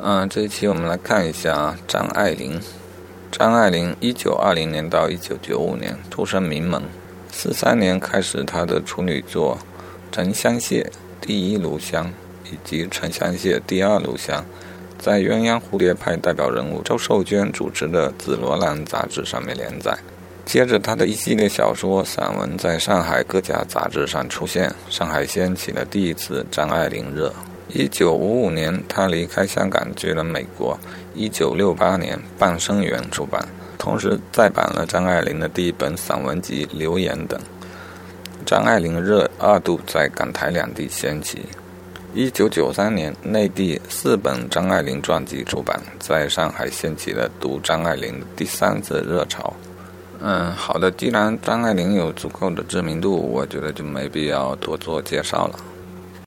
嗯，这一期我们来看一下张爱玲。张爱玲一九二零年到一九九五年出身名门，四三年开始她的处女作《沉香屑》第一炉香以及《沉香屑》第二炉香，在鸳鸯蝴蝶派代表人物周寿娟主持的《紫罗兰》杂志上面连载。接着，她的一系列小说、散文在上海各家杂志上出现，上海掀起了第一次张爱玲热。一九五五年，他离开香港去了美国。一九六八年，《半生缘》出版，同时再版了张爱玲的第一本散文集《留言》等。张爱玲热二度在港台两地掀起。一九九三年，内地四本张爱玲传记出版，在上海掀起了读张爱玲的第三次热潮。嗯，好的，既然张爱玲有足够的知名度，我觉得就没必要多做介绍了。